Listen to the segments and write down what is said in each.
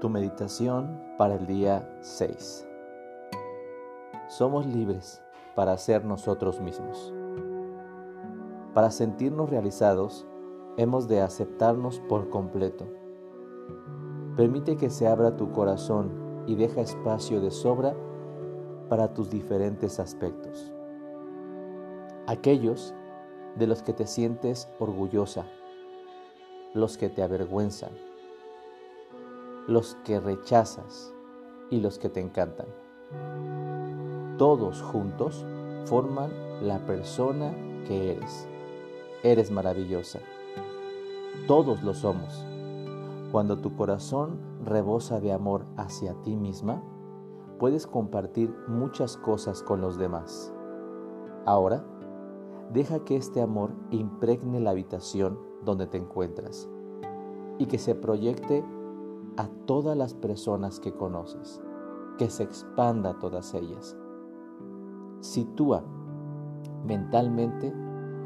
Tu meditación para el día 6. Somos libres para ser nosotros mismos. Para sentirnos realizados, hemos de aceptarnos por completo. Permite que se abra tu corazón y deja espacio de sobra para tus diferentes aspectos. Aquellos de los que te sientes orgullosa, los que te avergüenzan, los que rechazas y los que te encantan. Todos juntos forman la persona que eres. Eres maravillosa. Todos lo somos. Cuando tu corazón rebosa de amor hacia ti misma, puedes compartir muchas cosas con los demás. Ahora, deja que este amor impregne la habitación donde te encuentras y que se proyecte a todas las personas que conoces, que se expanda a todas ellas. Sitúa mentalmente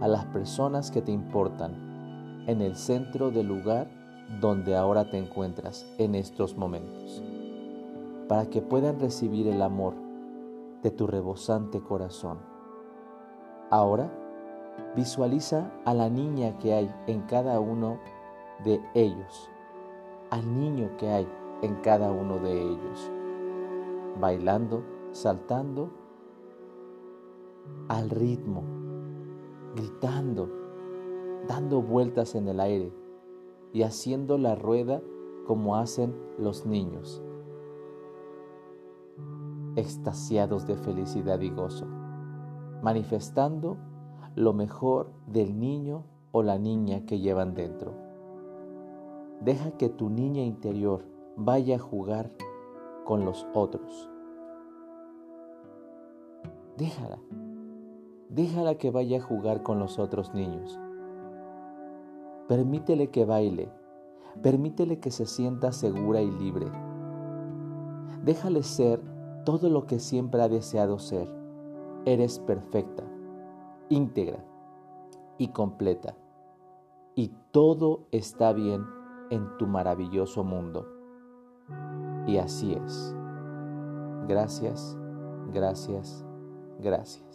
a las personas que te importan en el centro del lugar donde ahora te encuentras en estos momentos, para que puedan recibir el amor de tu rebosante corazón. Ahora, visualiza a la niña que hay en cada uno de ellos al niño que hay en cada uno de ellos, bailando, saltando al ritmo, gritando, dando vueltas en el aire y haciendo la rueda como hacen los niños, extasiados de felicidad y gozo, manifestando lo mejor del niño o la niña que llevan dentro. Deja que tu niña interior vaya a jugar con los otros. Déjala. Déjala que vaya a jugar con los otros niños. Permítele que baile. Permítele que se sienta segura y libre. Déjale ser todo lo que siempre ha deseado ser. Eres perfecta, íntegra y completa. Y todo está bien en tu maravilloso mundo. Y así es. Gracias, gracias, gracias.